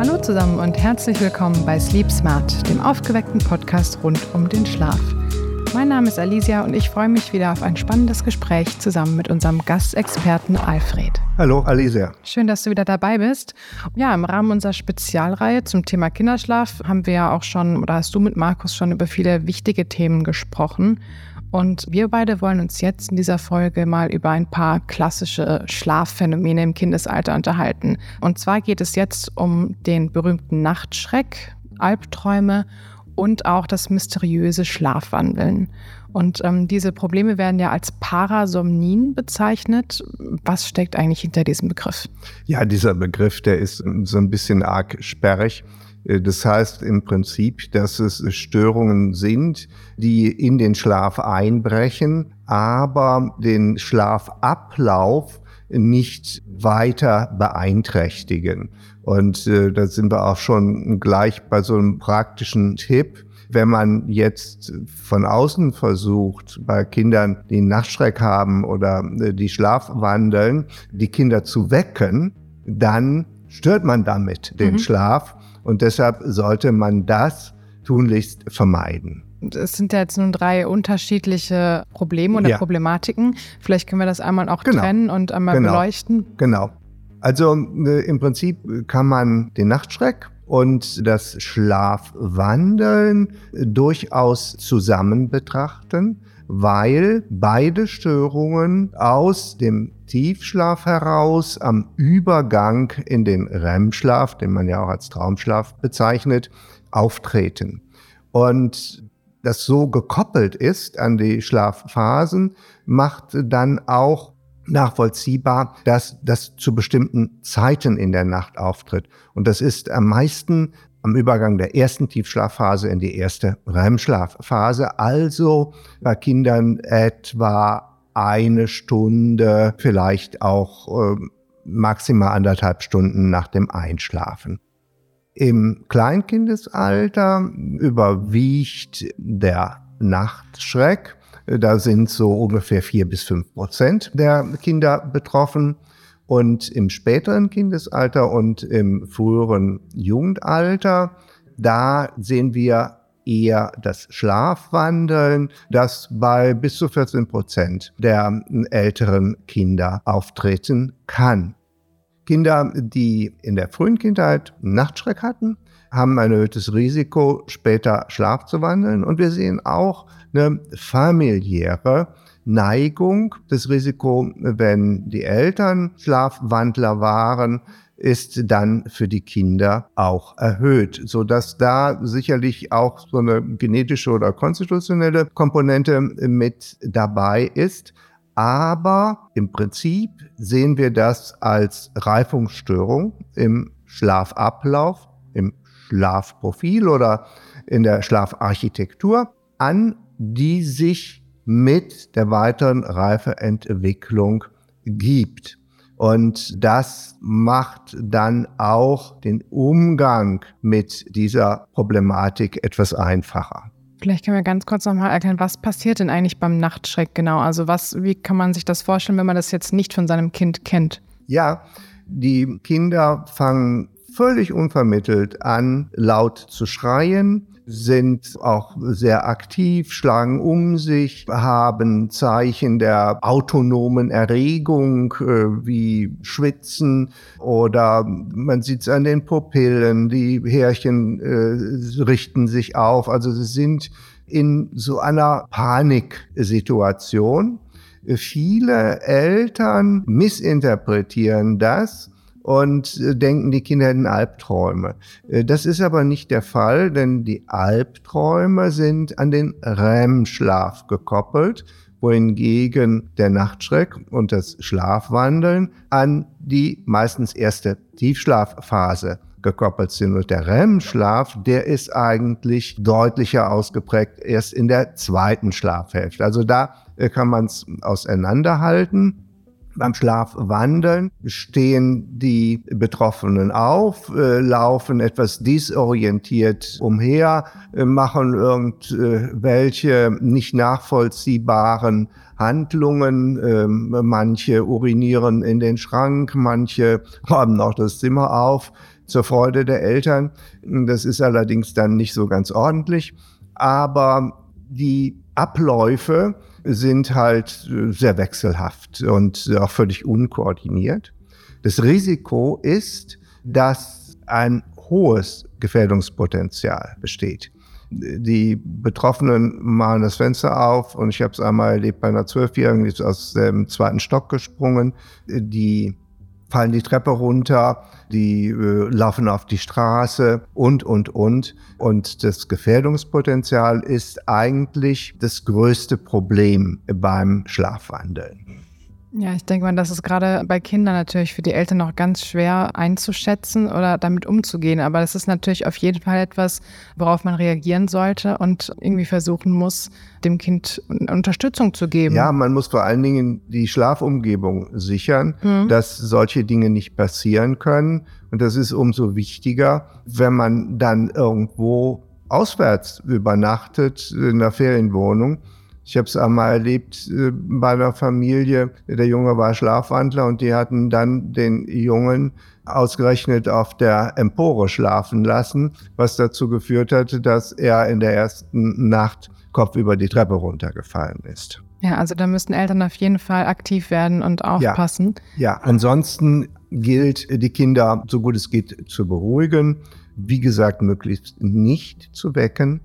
Hallo zusammen und herzlich willkommen bei Sleep Smart, dem aufgeweckten Podcast rund um den Schlaf. Mein Name ist Alicia und ich freue mich wieder auf ein spannendes Gespräch zusammen mit unserem Gastexperten Alfred. Hallo Alicia. Schön, dass du wieder dabei bist. Ja, im Rahmen unserer Spezialreihe zum Thema Kinderschlaf haben wir ja auch schon oder hast du mit Markus schon über viele wichtige Themen gesprochen. Und wir beide wollen uns jetzt in dieser Folge mal über ein paar klassische Schlafphänomene im Kindesalter unterhalten. Und zwar geht es jetzt um den berühmten Nachtschreck, Albträume und auch das mysteriöse Schlafwandeln. Und ähm, diese Probleme werden ja als Parasomnien bezeichnet. Was steckt eigentlich hinter diesem Begriff? Ja, dieser Begriff, der ist so ein bisschen arg sperrig. Äh, das heißt im Prinzip, dass es Störungen sind, die in den Schlaf einbrechen, aber den Schlafablauf nicht weiter beeinträchtigen. Und äh, da sind wir auch schon gleich bei so einem praktischen Tipp. Wenn man jetzt von außen versucht, bei Kindern, die Nachtschreck haben oder äh, die schlafwandeln, die Kinder zu wecken, dann stört man damit den mhm. Schlaf und deshalb sollte man das tunlichst vermeiden. Es sind ja jetzt nun drei unterschiedliche Probleme oder ja. Problematiken. Vielleicht können wir das einmal auch genau. trennen und einmal genau. beleuchten. Genau. Also äh, im Prinzip kann man den Nachtschreck und das Schlafwandeln durchaus zusammen betrachten, weil beide Störungen aus dem Tiefschlaf heraus am Übergang in den REM-Schlaf, den man ja auch als Traumschlaf bezeichnet, auftreten. Und das so gekoppelt ist an die Schlafphasen, macht dann auch nachvollziehbar, dass das zu bestimmten Zeiten in der Nacht auftritt. Und das ist am meisten am Übergang der ersten Tiefschlafphase in die erste REM-Schlafphase, also bei Kindern etwa eine Stunde, vielleicht auch äh, maximal anderthalb Stunden nach dem Einschlafen. Im Kleinkindesalter überwiegt der Nachtschreck. Da sind so ungefähr vier bis fünf Prozent der Kinder betroffen. Und im späteren Kindesalter und im früheren Jugendalter, da sehen wir eher das Schlafwandeln, das bei bis zu 14 Prozent der älteren Kinder auftreten kann. Kinder, die in der frühen Kindheit Nachtschreck hatten, haben ein erhöhtes Risiko, später Schlaf zu wandeln. Und wir sehen auch eine familiäre Neigung, das Risiko, wenn die Eltern Schlafwandler waren, ist dann für die Kinder auch erhöht, so dass da sicherlich auch so eine genetische oder konstitutionelle Komponente mit dabei ist. Aber im Prinzip sehen wir das als Reifungsstörung im Schlafablauf, im Schlafprofil oder in der Schlafarchitektur an, die sich mit der weiteren Reifeentwicklung gibt. Und das macht dann auch den Umgang mit dieser Problematik etwas einfacher. Vielleicht können wir ganz kurz nochmal erklären, was passiert denn eigentlich beim Nachtschreck genau? Also was, wie kann man sich das vorstellen, wenn man das jetzt nicht von seinem Kind kennt? Ja, die Kinder fangen völlig unvermittelt an, laut zu schreien, sind auch sehr aktiv, schlagen um sich, haben Zeichen der autonomen Erregung äh, wie Schwitzen oder man sieht es an den Pupillen, die Härchen äh, richten sich auf. Also sie sind in so einer Paniksituation. Viele Eltern missinterpretieren das und äh, denken, die Kinder hätten Albträume. Äh, das ist aber nicht der Fall, denn die Albträume sind an den REM-Schlaf gekoppelt, wohingegen der Nachtschreck und das Schlafwandeln an die meistens erste Tiefschlafphase gekoppelt sind. Und der REM-Schlaf, der ist eigentlich deutlicher ausgeprägt erst in der zweiten Schlafhälfte. Also da äh, kann man es auseinanderhalten. Beim Schlafwandeln stehen die Betroffenen auf, äh, laufen etwas disorientiert umher, äh, machen irgendwelche nicht nachvollziehbaren Handlungen. Äh, manche urinieren in den Schrank, manche räumen auch das Zimmer auf. zur Freude der Eltern. Das ist allerdings dann nicht so ganz ordentlich. Aber die Abläufe sind halt sehr wechselhaft und auch völlig unkoordiniert. Das Risiko ist, dass ein hohes Gefährdungspotenzial besteht. Die Betroffenen machen das Fenster auf und ich habe es einmal erlebt bei einer Zwölfjährigen, die ist aus dem zweiten Stock gesprungen. Die fallen die Treppe runter, die äh, laufen auf die Straße und, und, und. Und das Gefährdungspotenzial ist eigentlich das größte Problem beim Schlafwandeln. Ja, ich denke mal, das ist gerade bei Kindern natürlich für die Eltern noch ganz schwer einzuschätzen oder damit umzugehen. Aber das ist natürlich auf jeden Fall etwas, worauf man reagieren sollte und irgendwie versuchen muss, dem Kind Unterstützung zu geben. Ja, man muss vor allen Dingen die Schlafumgebung sichern, mhm. dass solche Dinge nicht passieren können. Und das ist umso wichtiger, wenn man dann irgendwo auswärts übernachtet in der Ferienwohnung ich habe es einmal erlebt äh, bei einer Familie. Der Junge war Schlafwandler und die hatten dann den Jungen ausgerechnet auf der Empore schlafen lassen, was dazu geführt hat, dass er in der ersten Nacht Kopf über die Treppe runtergefallen ist. Ja, also da müssten Eltern auf jeden Fall aktiv werden und aufpassen. Ja, ja. ansonsten gilt, die Kinder so gut es geht zu beruhigen. Wie gesagt, möglichst nicht zu wecken.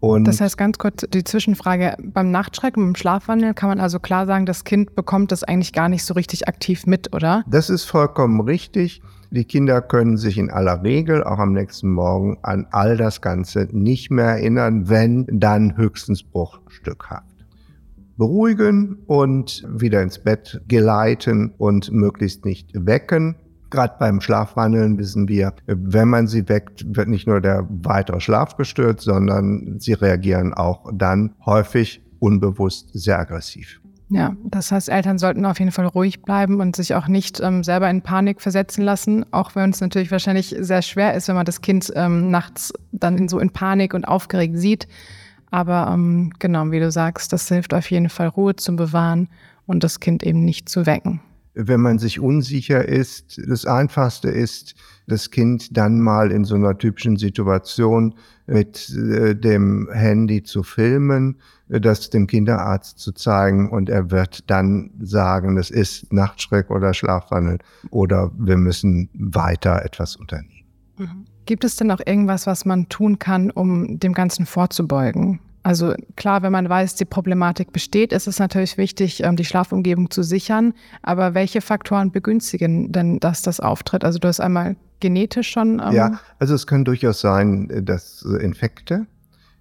Und das heißt ganz kurz die Zwischenfrage, beim Nachtschrecken, beim Schlafwandel kann man also klar sagen, das Kind bekommt das eigentlich gar nicht so richtig aktiv mit, oder? Das ist vollkommen richtig. Die Kinder können sich in aller Regel auch am nächsten Morgen an all das Ganze nicht mehr erinnern, wenn dann höchstens bruchstückhaft. Beruhigen und wieder ins Bett geleiten und möglichst nicht wecken. Gerade beim Schlafwandeln wissen wir, wenn man sie weckt, wird nicht nur der weitere Schlaf gestört, sondern sie reagieren auch dann häufig unbewusst sehr aggressiv. Ja, das heißt, Eltern sollten auf jeden Fall ruhig bleiben und sich auch nicht ähm, selber in Panik versetzen lassen, auch wenn es natürlich wahrscheinlich sehr schwer ist, wenn man das Kind ähm, nachts dann in so in Panik und aufgeregt sieht. Aber ähm, genau, wie du sagst, das hilft auf jeden Fall, Ruhe zu bewahren und das Kind eben nicht zu wecken wenn man sich unsicher ist, das Einfachste ist, das Kind dann mal in so einer typischen Situation mit äh, dem Handy zu filmen, äh, das dem Kinderarzt zu zeigen und er wird dann sagen, es ist Nachtschreck oder Schlafwandel oder wir müssen weiter etwas unternehmen. Mhm. Gibt es denn auch irgendwas, was man tun kann, um dem Ganzen vorzubeugen? Also klar, wenn man weiß, die Problematik besteht, ist es natürlich wichtig, ähm, die Schlafumgebung zu sichern. Aber welche Faktoren begünstigen denn, dass das auftritt? Also du hast einmal genetisch schon. Ähm ja, also es kann durchaus sein, dass Infekte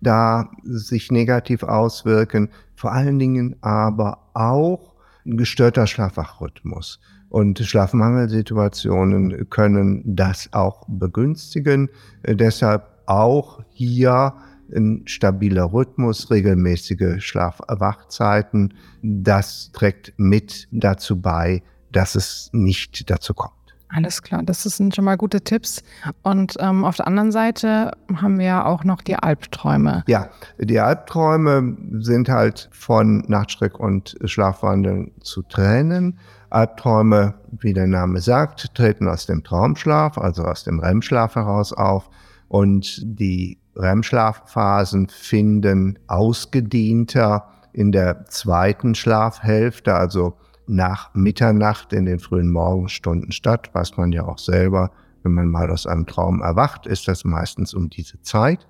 da sich negativ auswirken. Vor allen Dingen aber auch ein gestörter Schlafwachrhythmus. Und Schlafmangelsituationen können das auch begünstigen. Äh, deshalb auch hier ein stabiler Rhythmus, regelmäßige Schlaf-Wachzeiten, das trägt mit dazu bei, dass es nicht dazu kommt. Alles klar, das sind schon mal gute Tipps. Und ähm, auf der anderen Seite haben wir ja auch noch die Albträume. Ja, die Albträume sind halt von Nachtschreck und Schlafwandeln zu trennen. Albträume, wie der Name sagt, treten aus dem Traumschlaf, also aus dem REM-Schlaf heraus auf. Und die REM-Schlafphasen finden ausgedehnter in der zweiten Schlafhälfte, also nach Mitternacht in den frühen Morgenstunden statt, weiß man ja auch selber, wenn man mal aus einem Traum erwacht, ist das meistens um diese Zeit.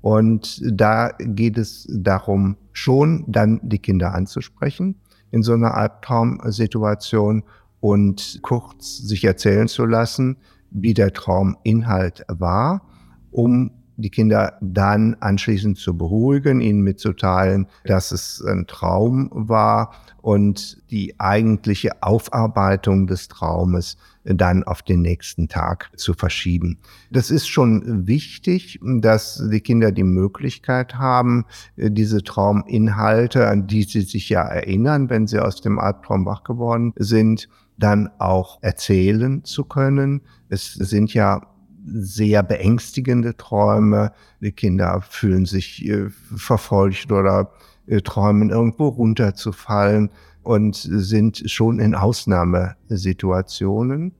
Und da geht es darum, schon dann die Kinder anzusprechen in so einer Albtraumsituation und kurz sich erzählen zu lassen, wie der Trauminhalt war, um die Kinder dann anschließend zu beruhigen, ihnen mitzuteilen, dass es ein Traum war und die eigentliche Aufarbeitung des Traumes dann auf den nächsten Tag zu verschieben. Das ist schon wichtig, dass die Kinder die Möglichkeit haben, diese Trauminhalte, an die sie sich ja erinnern, wenn sie aus dem Albtraum wach geworden sind, dann auch erzählen zu können. Es sind ja sehr beängstigende Träume. Die Kinder fühlen sich äh, verfolgt oder äh, träumen irgendwo runterzufallen und sind schon in Ausnahmesituationen.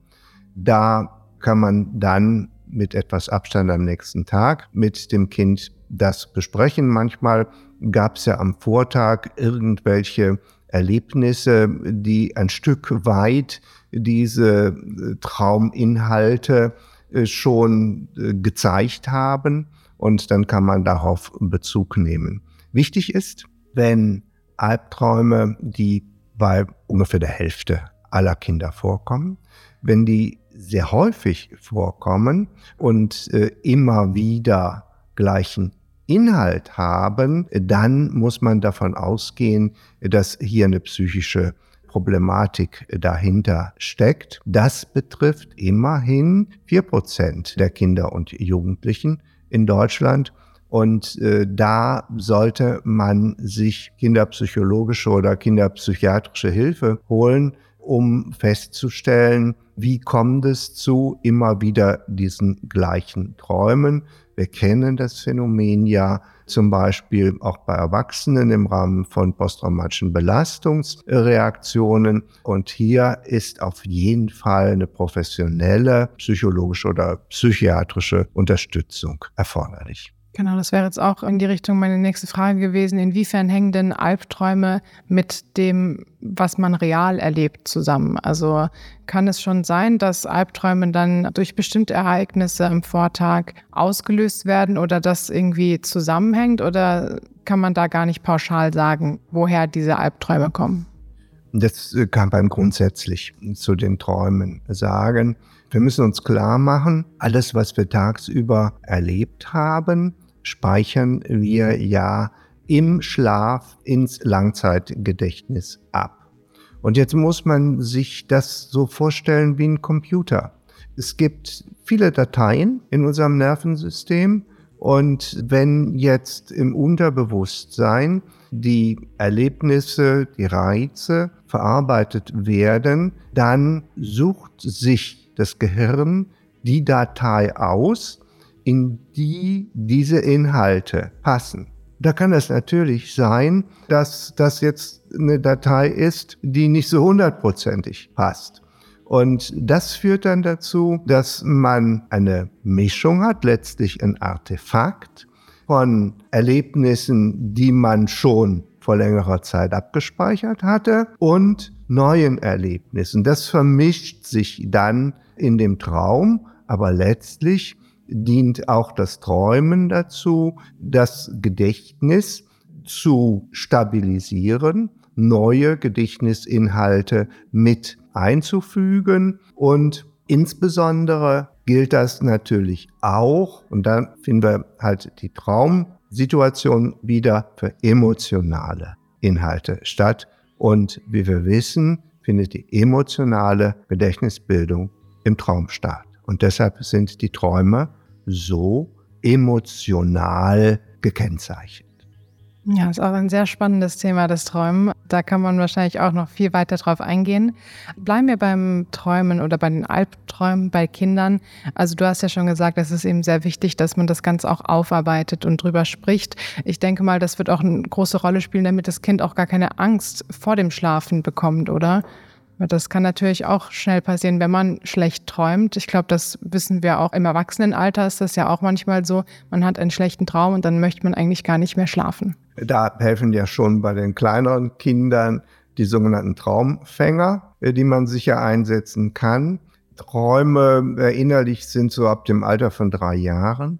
Da kann man dann mit etwas Abstand am nächsten Tag mit dem Kind das besprechen. Manchmal gab es ja am Vortag irgendwelche Erlebnisse, die ein Stück weit diese äh, Trauminhalte schon äh, gezeigt haben und dann kann man darauf Bezug nehmen. Wichtig ist, wenn Albträume, die bei ungefähr der Hälfte aller Kinder vorkommen, wenn die sehr häufig vorkommen und äh, immer wieder gleichen Inhalt haben, dann muss man davon ausgehen, dass hier eine psychische Problematik dahinter steckt. Das betrifft immerhin vier Prozent der Kinder und Jugendlichen in Deutschland. Und äh, da sollte man sich kinderpsychologische oder kinderpsychiatrische Hilfe holen, um festzustellen, wie kommt es zu immer wieder diesen gleichen Träumen. Wir kennen das Phänomen ja zum Beispiel auch bei Erwachsenen im Rahmen von posttraumatischen Belastungsreaktionen. Und hier ist auf jeden Fall eine professionelle psychologische oder psychiatrische Unterstützung erforderlich. Genau, das wäre jetzt auch in die Richtung meine nächste Frage gewesen. Inwiefern hängen denn Albträume mit dem, was man real erlebt, zusammen? Also kann es schon sein, dass Albträume dann durch bestimmte Ereignisse im Vortag ausgelöst werden oder das irgendwie zusammenhängt? Oder kann man da gar nicht pauschal sagen, woher diese Albträume kommen? Das kann man grundsätzlich zu den Träumen sagen. Wir müssen uns klar machen, alles, was wir tagsüber erlebt haben, speichern wir ja im Schlaf ins Langzeitgedächtnis ab. Und jetzt muss man sich das so vorstellen wie ein Computer. Es gibt viele Dateien in unserem Nervensystem und wenn jetzt im Unterbewusstsein die Erlebnisse, die Reize verarbeitet werden, dann sucht sich das Gehirn die Datei aus, in die diese Inhalte passen. Da kann es natürlich sein, dass das jetzt eine Datei ist, die nicht so hundertprozentig passt. Und das führt dann dazu, dass man eine Mischung hat, letztlich ein Artefakt von Erlebnissen, die man schon vor längerer Zeit abgespeichert hatte und neuen Erlebnissen. Das vermischt sich dann in dem Traum, aber letztlich dient auch das Träumen dazu, das Gedächtnis zu stabilisieren, neue Gedächtnisinhalte mit einzufügen und insbesondere gilt das natürlich auch, und dann finden wir halt die Traumsituation wieder für emotionale Inhalte statt. Und wie wir wissen, findet die emotionale Gedächtnisbildung im Traum statt. Und deshalb sind die Träume so emotional gekennzeichnet. Ja, ist auch ein sehr spannendes Thema, das Träumen. Da kann man wahrscheinlich auch noch viel weiter drauf eingehen. Bleiben wir beim Träumen oder bei den Albträumen bei Kindern. Also du hast ja schon gesagt, es ist eben sehr wichtig, dass man das Ganze auch aufarbeitet und drüber spricht. Ich denke mal, das wird auch eine große Rolle spielen, damit das Kind auch gar keine Angst vor dem Schlafen bekommt, oder? Das kann natürlich auch schnell passieren, wenn man schlecht träumt. Ich glaube, das wissen wir auch im Erwachsenenalter ist das ja auch manchmal so. Man hat einen schlechten Traum und dann möchte man eigentlich gar nicht mehr schlafen. Da helfen ja schon bei den kleineren Kindern die sogenannten Traumfänger, äh, die man sicher einsetzen kann. Träume erinnerlich sind so ab dem Alter von drei Jahren.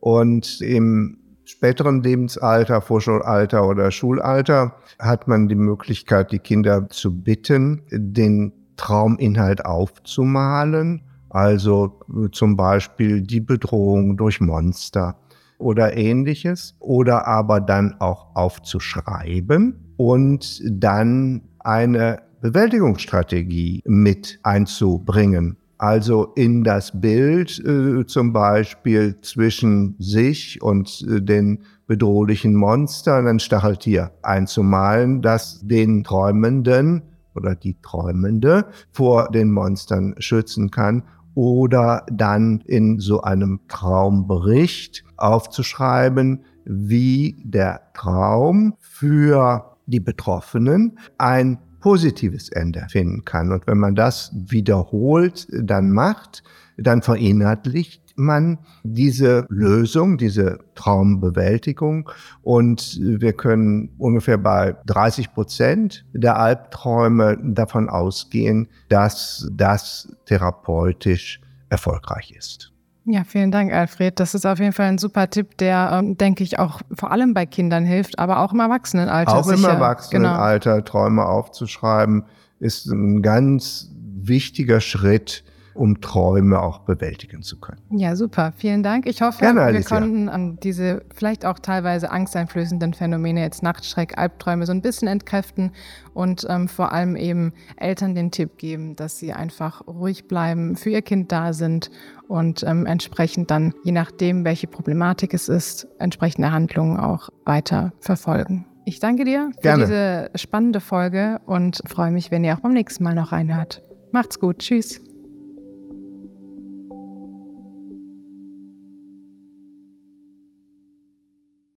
Und im späteren Lebensalter, Vorschulalter oder Schulalter, hat man die Möglichkeit, die Kinder zu bitten, den Trauminhalt aufzumalen. Also zum Beispiel die Bedrohung durch Monster oder ähnliches. Oder aber dann auch aufzuschreiben und dann eine Bewältigungsstrategie mit einzubringen. Also in das Bild äh, zum Beispiel zwischen sich und äh, den bedrohlichen Monstern ein Stacheltier einzumalen, das den Träumenden oder die Träumende vor den Monstern schützen kann oder dann in so einem Traumbericht aufzuschreiben, wie der Traum für die Betroffenen ein positives Ende finden kann. Und wenn man das wiederholt dann macht, dann verinnerlicht man diese Lösung, diese Traumbewältigung. Und wir können ungefähr bei 30 Prozent der Albträume davon ausgehen, dass das therapeutisch erfolgreich ist. Ja, vielen Dank, Alfred. Das ist auf jeden Fall ein super Tipp, der, ähm, denke ich, auch vor allem bei Kindern hilft, aber auch im Erwachsenenalter. Auch sicher. im Erwachsenenalter genau. Träume aufzuschreiben, ist ein ganz wichtiger Schritt, um Träume auch bewältigen zu können. Ja, super. Vielen Dank. Ich hoffe, Gerne, wir konnten an diese vielleicht auch teilweise angsteinflößenden Phänomene, jetzt Nachtschreck, Albträume, so ein bisschen entkräften und ähm, vor allem eben Eltern den Tipp geben, dass sie einfach ruhig bleiben, für ihr Kind da sind und ähm, entsprechend dann, je nachdem, welche Problematik es ist, entsprechende Handlungen auch weiter verfolgen. Ich danke dir für Gerne. diese spannende Folge und freue mich, wenn ihr auch beim nächsten Mal noch reinhört. Macht's gut. Tschüss.